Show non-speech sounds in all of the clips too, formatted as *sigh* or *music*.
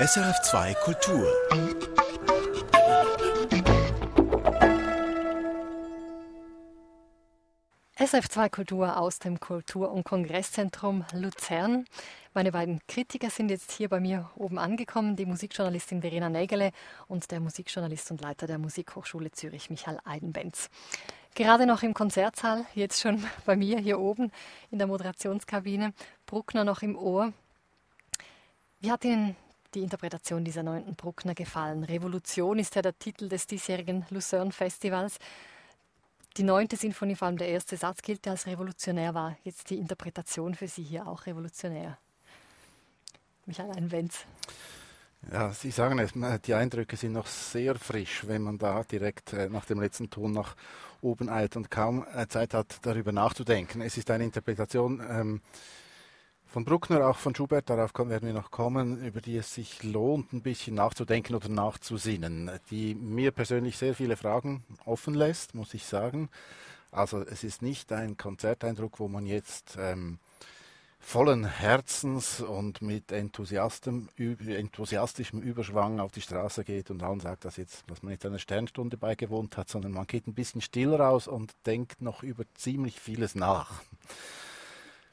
SRF2 Kultur. SF2 Kultur aus dem Kultur- und Kongresszentrum Luzern. Meine beiden Kritiker sind jetzt hier bei mir oben angekommen, die Musikjournalistin Verena Nägele und der Musikjournalist und Leiter der Musikhochschule Zürich, Michael Eidenbenz. Gerade noch im Konzertsaal, jetzt schon *laughs* bei mir hier oben in der Moderationskabine, Bruckner noch im Ohr. Wie hat Ihnen die Interpretation dieser neunten Bruckner gefallen? Revolution ist ja der Titel des diesjährigen Lucerne Festivals. Die neunte Sinfonie, vor allem der erste Satz, gilt als revolutionär. War jetzt die Interpretation für Sie hier auch revolutionär? Michael Einwenz. Ja, Sie sagen es, die Eindrücke sind noch sehr frisch, wenn man da direkt äh, nach dem letzten Ton nach oben eilt und kaum äh, Zeit hat, darüber nachzudenken. Es ist eine Interpretation ähm, von Bruckner, auch von Schubert, darauf werden wir noch kommen, über die es sich lohnt, ein bisschen nachzudenken oder nachzusinnen, die mir persönlich sehr viele Fragen offen lässt, muss ich sagen. Also es ist nicht ein Konzerteindruck, wo man jetzt ähm, vollen Herzens und mit enthusiastischem Überschwang auf die Straße geht und allen sagt, dass, jetzt, dass man jetzt einer Sternstunde beigewohnt hat, sondern man geht ein bisschen still raus und denkt noch über ziemlich vieles nach.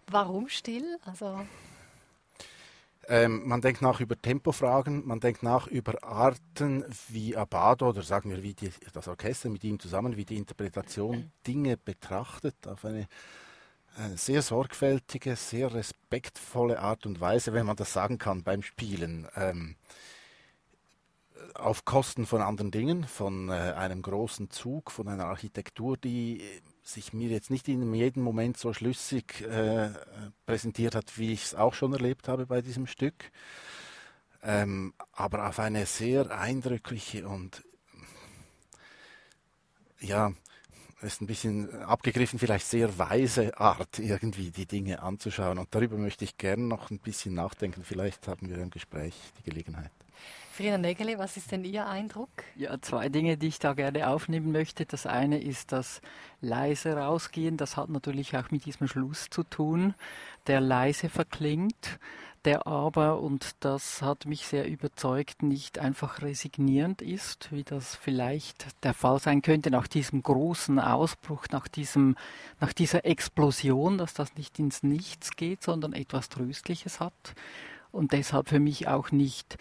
Warum still? Also ähm, man denkt nach über Tempofragen, man denkt nach über Arten wie Abado oder sagen wir wie die, das Orchester mit ihm zusammen, wie die Interpretation *clears throat* Dinge betrachtet auf eine äh, sehr sorgfältige, sehr respektvolle Art und Weise, wenn man das sagen kann beim Spielen. Ähm, auf Kosten von anderen Dingen, von äh, einem großen Zug, von einer Architektur, die sich mir jetzt nicht in jedem Moment so schlüssig äh, präsentiert hat, wie ich es auch schon erlebt habe bei diesem Stück. Ähm, aber auf eine sehr eindrückliche und ja, ist ein bisschen abgegriffen, vielleicht sehr weise Art, irgendwie die Dinge anzuschauen. Und darüber möchte ich gerne noch ein bisschen nachdenken. Vielleicht haben wir im Gespräch die Gelegenheit. Frina Nägele, was ist denn Ihr Eindruck? Ja, zwei Dinge, die ich da gerne aufnehmen möchte. Das eine ist das leise rausgehen. Das hat natürlich auch mit diesem Schluss zu tun, der leise verklingt, der aber, und das hat mich sehr überzeugt, nicht einfach resignierend ist, wie das vielleicht der Fall sein könnte nach diesem großen Ausbruch, nach, diesem, nach dieser Explosion, dass das nicht ins Nichts geht, sondern etwas Tröstliches hat. Und deshalb für mich auch nicht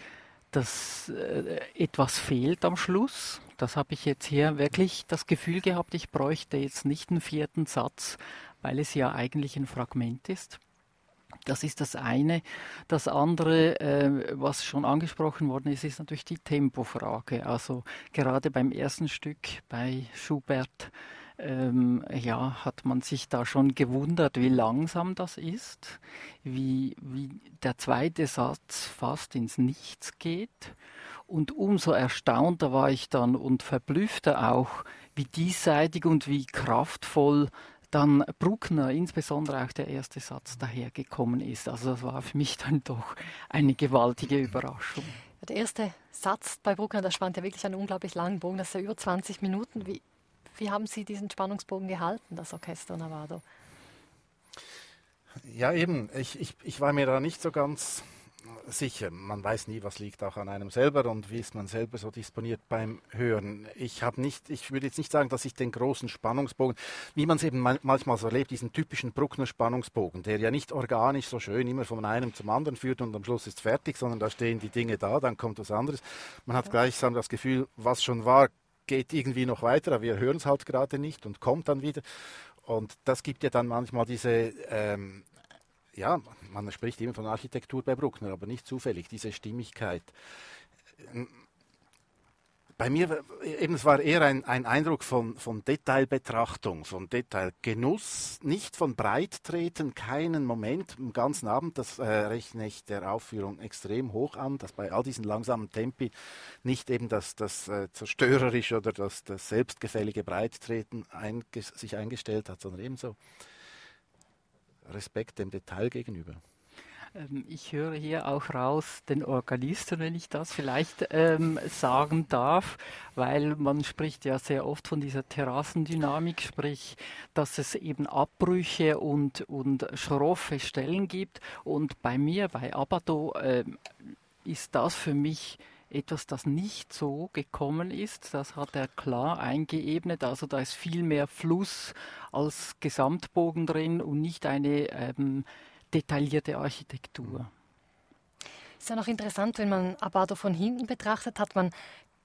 dass äh, etwas fehlt am Schluss. Das habe ich jetzt hier wirklich das Gefühl gehabt, ich bräuchte jetzt nicht einen vierten Satz, weil es ja eigentlich ein Fragment ist. Das ist das eine. Das andere, äh, was schon angesprochen worden ist, ist natürlich die Tempofrage. Also gerade beim ersten Stück bei Schubert ähm, ja, hat man sich da schon gewundert, wie langsam das ist, wie, wie der zweite Satz fast ins Nichts geht. Und umso erstaunter war ich dann und verblüffter auch, wie diesseitig und wie kraftvoll dann Bruckner, insbesondere auch der erste Satz, dahergekommen ist. Also das war für mich dann doch eine gewaltige Überraschung. Der erste Satz bei Bruckner, da spannt ja wirklich einen unglaublich langen Bogen, das ist ja über 20 Minuten. Wie, wie haben Sie diesen Spannungsbogen gehalten, das Orchester Navado? Ja, eben. Ich, ich, ich war mir da nicht so ganz sicher. Man weiß nie, was liegt auch an einem selber und wie ist man selber so disponiert beim Hören. Ich habe nicht, ich würde jetzt nicht sagen, dass ich den großen Spannungsbogen, wie man es eben manchmal so erlebt, diesen typischen Bruckner Spannungsbogen, der ja nicht organisch so schön immer von einem zum anderen führt und am Schluss ist fertig, sondern da stehen die Dinge da, dann kommt was anderes. Man hat gleichsam das Gefühl, was schon war, geht irgendwie noch weiter, aber wir hören es halt gerade nicht und kommt dann wieder. Und das gibt ja dann manchmal diese, ähm, ja, man spricht immer von Architektur bei Bruckner, aber nicht zufällig, diese Stimmigkeit bei mir eben, es war eher ein, ein Eindruck von, von Detailbetrachtung, von Detailgenuss, nicht von Breittreten, keinen Moment im ganzen Abend. Das äh, rechne ich der Aufführung extrem hoch an, dass bei all diesen langsamen Tempi nicht eben das, das äh, zerstörerische oder das, das selbstgefällige Breittreten einges sich eingestellt hat, sondern ebenso Respekt dem Detail gegenüber. Ähm, ich höre hier auch raus den Organisten, wenn ich das vielleicht ähm, sagen darf, weil man spricht ja sehr oft von dieser Terrassendynamik, sprich, dass es eben Abbrüche und, und schroffe Stellen gibt. Und bei mir, bei Abado, äh, ist das für mich etwas, das nicht so gekommen ist. Das hat er klar eingeebnet. Also da ist viel mehr Fluss als Gesamtbogen drin und nicht eine ähm, detaillierte Architektur. Ist ja noch interessant, wenn man Abado von hinten betrachtet, hat man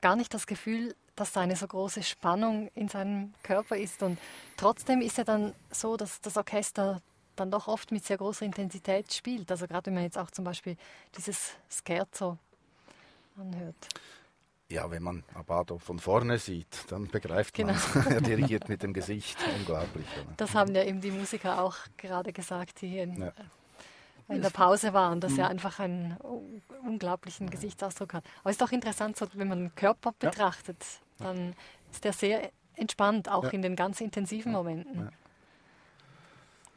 gar nicht das Gefühl, dass da eine so große Spannung in seinem Körper ist. Und trotzdem ist ja dann so, dass das Orchester dann doch oft mit sehr großer Intensität spielt. Also gerade wenn man jetzt auch zum Beispiel dieses Scherzo anhört. Ja, wenn man Abado von vorne sieht, dann begreift genau. man *laughs* er dirigiert mit dem Gesicht. Unglaublich. Oder? Das haben ja eben die Musiker auch gerade gesagt, die hier in, ja. in der Pause waren, dass er mhm. einfach einen unglaublichen Gesichtsausdruck hat. Aber es ist doch interessant, so, wenn man den Körper betrachtet, dann ist er sehr entspannt, auch ja. in den ganz intensiven Momenten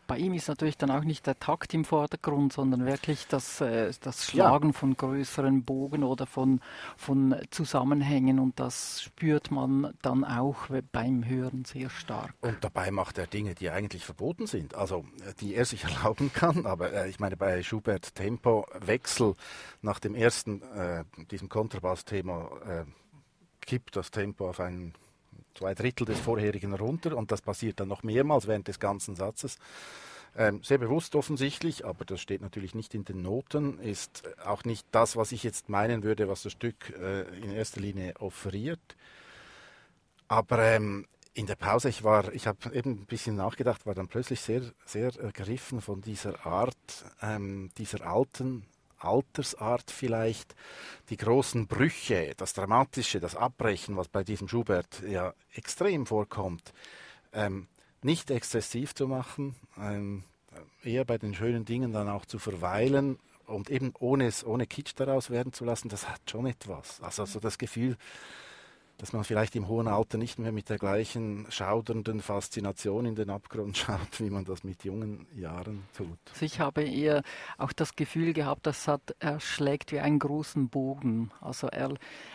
bei ihm ist natürlich dann auch nicht der Takt im Vordergrund, sondern wirklich das, äh, das Schlagen ja. von größeren Bogen oder von, von Zusammenhängen und das spürt man dann auch beim Hören sehr stark. Und dabei macht er Dinge, die eigentlich verboten sind, also die er sich *laughs* erlauben kann, aber äh, ich meine bei Schubert Tempowechsel nach dem ersten, äh, diesem Kontrabass-Thema, äh, kippt das Tempo auf einen zwei Drittel des vorherigen runter und das passiert dann noch mehrmals während des ganzen Satzes. Ähm, sehr bewusst offensichtlich, aber das steht natürlich nicht in den Noten, ist auch nicht das, was ich jetzt meinen würde, was das Stück äh, in erster Linie offeriert. Aber ähm, in der Pause, ich war, ich habe eben ein bisschen nachgedacht, war dann plötzlich sehr, sehr ergriffen von dieser Art, ähm, dieser alten Altersart vielleicht, die großen Brüche, das Dramatische, das Abbrechen, was bei diesem Schubert ja extrem vorkommt, ähm, nicht exzessiv zu machen, ähm, eher bei den schönen Dingen dann auch zu verweilen und eben ohne ohne Kitsch daraus werden zu lassen, das hat schon etwas. Also so das Gefühl, dass man vielleicht im hohen Alter nicht mehr mit der gleichen schaudernden Faszination in den Abgrund *laughs* schaut, wie man das mit jungen Jahren tut. Also ich habe eher auch das Gefühl gehabt, dass er schlägt wie einen großen Bogen. Also er,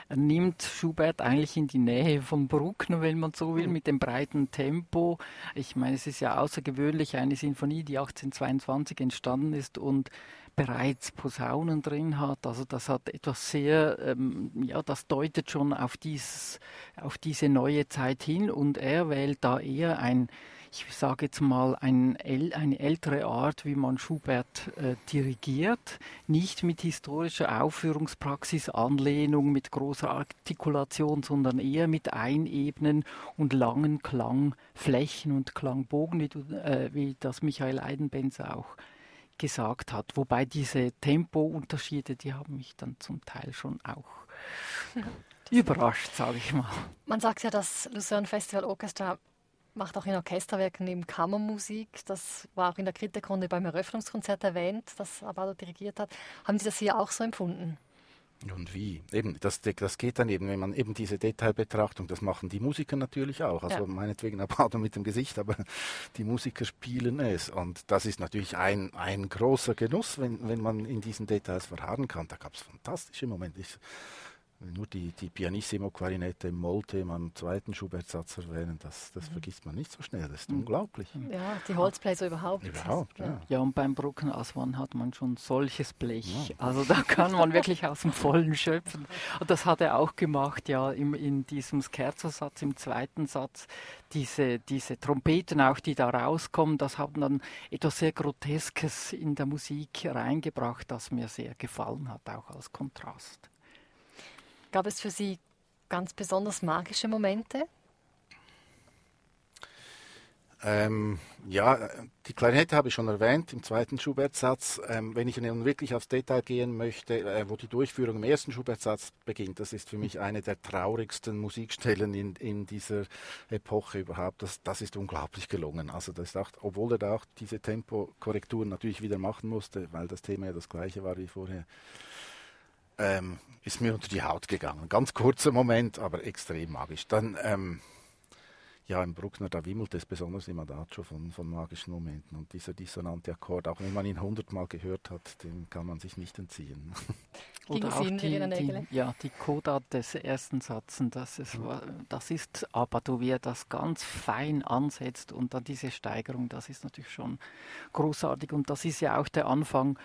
er nimmt Schubert eigentlich in die Nähe von Bruckner, wenn man so will, mit dem breiten Tempo. Ich meine, es ist ja außergewöhnlich eine Sinfonie, die 1822 entstanden ist und bereits Posaunen drin hat. Also das hat etwas sehr, ähm, ja, das deutet schon auf, dieses, auf diese neue Zeit hin und er wählt da eher ein, ich sage jetzt mal, ein, eine ältere Art, wie man Schubert äh, dirigiert, nicht mit historischer Aufführungspraxis, Anlehnung, mit großer Artikulation, sondern eher mit Einebnen und langen Klangflächen und Klangbogen, wie, du, äh, wie das Michael Eidenbenzer auch gesagt hat. Wobei diese Tempounterschiede, die haben mich dann zum Teil schon auch *laughs* überrascht, sage ich mal. Man sagt ja, das Lucerne Festival Orchestra macht auch in Orchesterwerken neben Kammermusik. Das war auch in der Kritikrunde beim Eröffnungskonzert erwähnt, das Abado dirigiert hat. Haben Sie das hier auch so empfunden? Und wie? Eben, das, das geht dann eben, wenn man eben diese Detailbetrachtung, das machen die Musiker natürlich auch. Also ja. meinetwegen Abado mit dem Gesicht, aber *laughs* die Musiker spielen es. Und das ist natürlich ein, ein großer Genuss, wenn, wenn man in diesen Details verharren kann. Da gab es fantastische Momente. Ich, nur die, die Pianissimo-Klarinette im Mollthema im zweiten Schubert-Satz erwähnen, das, das mhm. vergisst man nicht so schnell. Das ist mhm. unglaublich. Ja, die Holzbläser überhaupt. Überhaupt, ja. Ja, und beim Bruckenaswan hat man schon solches Blech. Ja. Also da kann man wirklich aus dem Vollen schöpfen. Und das hat er auch gemacht, ja, im, in diesem Scherzo-Satz, im zweiten Satz. Diese, diese Trompeten auch, die da rauskommen, das haben dann etwas sehr Groteskes in der Musik reingebracht, das mir sehr gefallen hat, auch als Kontrast. Gab es für Sie ganz besonders magische Momente? Ähm, ja, die Klarinette habe ich schon erwähnt im zweiten Schubert-Satz. Ähm, wenn ich nun wirklich aufs Detail gehen möchte, äh, wo die Durchführung im ersten Schubert-Satz beginnt, das ist für mich eine der traurigsten Musikstellen in, in dieser Epoche überhaupt. Das, das ist unglaublich gelungen. Also das auch, obwohl er da auch diese Tempokorrekturen natürlich wieder machen musste, weil das Thema ja das gleiche war wie vorher ähm, ist mir unter die Haut gegangen. Ganz kurzer Moment, aber extrem magisch. Dann, ähm, ja, im Bruckner, da wimmelt es besonders im Adagio von, von magischen Momenten. Und dieser dissonante Akkord, auch wenn man ihn hundertmal gehört hat, den kann man sich nicht entziehen. Ging *laughs* Oder auch die, die, ja, die Coda des ersten Satzes, das, ist, wa- das ist Abbado, wie er das ganz fein ansetzt und dann diese Steigerung, das ist natürlich schon großartig und das ist ja auch der Anfang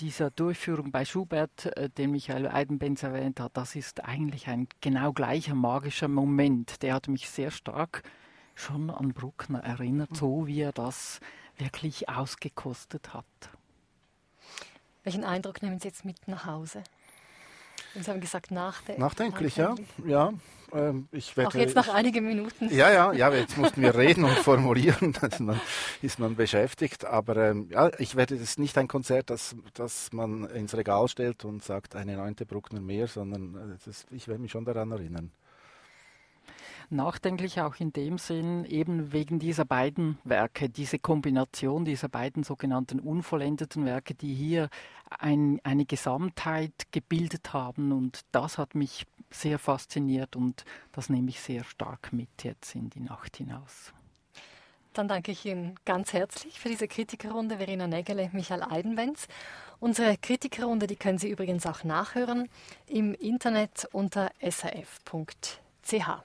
dieser Durchführung bei Schubert, äh, den Michael Eidenbenz erwähnt hat. Das ist eigentlich ein genau gleicher magischer Moment. Der hat mich sehr stark schon an Bruckner erinnert, so wie er das wirklich ausgekostet hat. Welchen Eindruck nehmen Sie jetzt mit nach Hause? Sie haben gesagt, nachde Nachdenklich, ja. ja ähm, ich werde, Auch jetzt nach einigen Minuten. Ja, ja, ja, jetzt mussten wir reden und formulieren, *laughs* dann man, ist man beschäftigt. Aber ähm, ja, ich werde, das ist nicht ein Konzert, das, das man ins Regal stellt und sagt, eine neunte Bruckner mehr, sondern äh, das, ich werde mich schon daran erinnern. Nachdenklich auch in dem Sinn, eben wegen dieser beiden Werke, diese Kombination dieser beiden sogenannten unvollendeten Werke, die hier ein, eine Gesamtheit gebildet haben. Und das hat mich sehr fasziniert und das nehme ich sehr stark mit jetzt in die Nacht hinaus. Dann danke ich Ihnen ganz herzlich für diese Kritikerrunde, Verena Nägele, Michael Eidenbenz. Unsere Kritikerrunde, die können Sie übrigens auch nachhören im Internet unter srf.ch.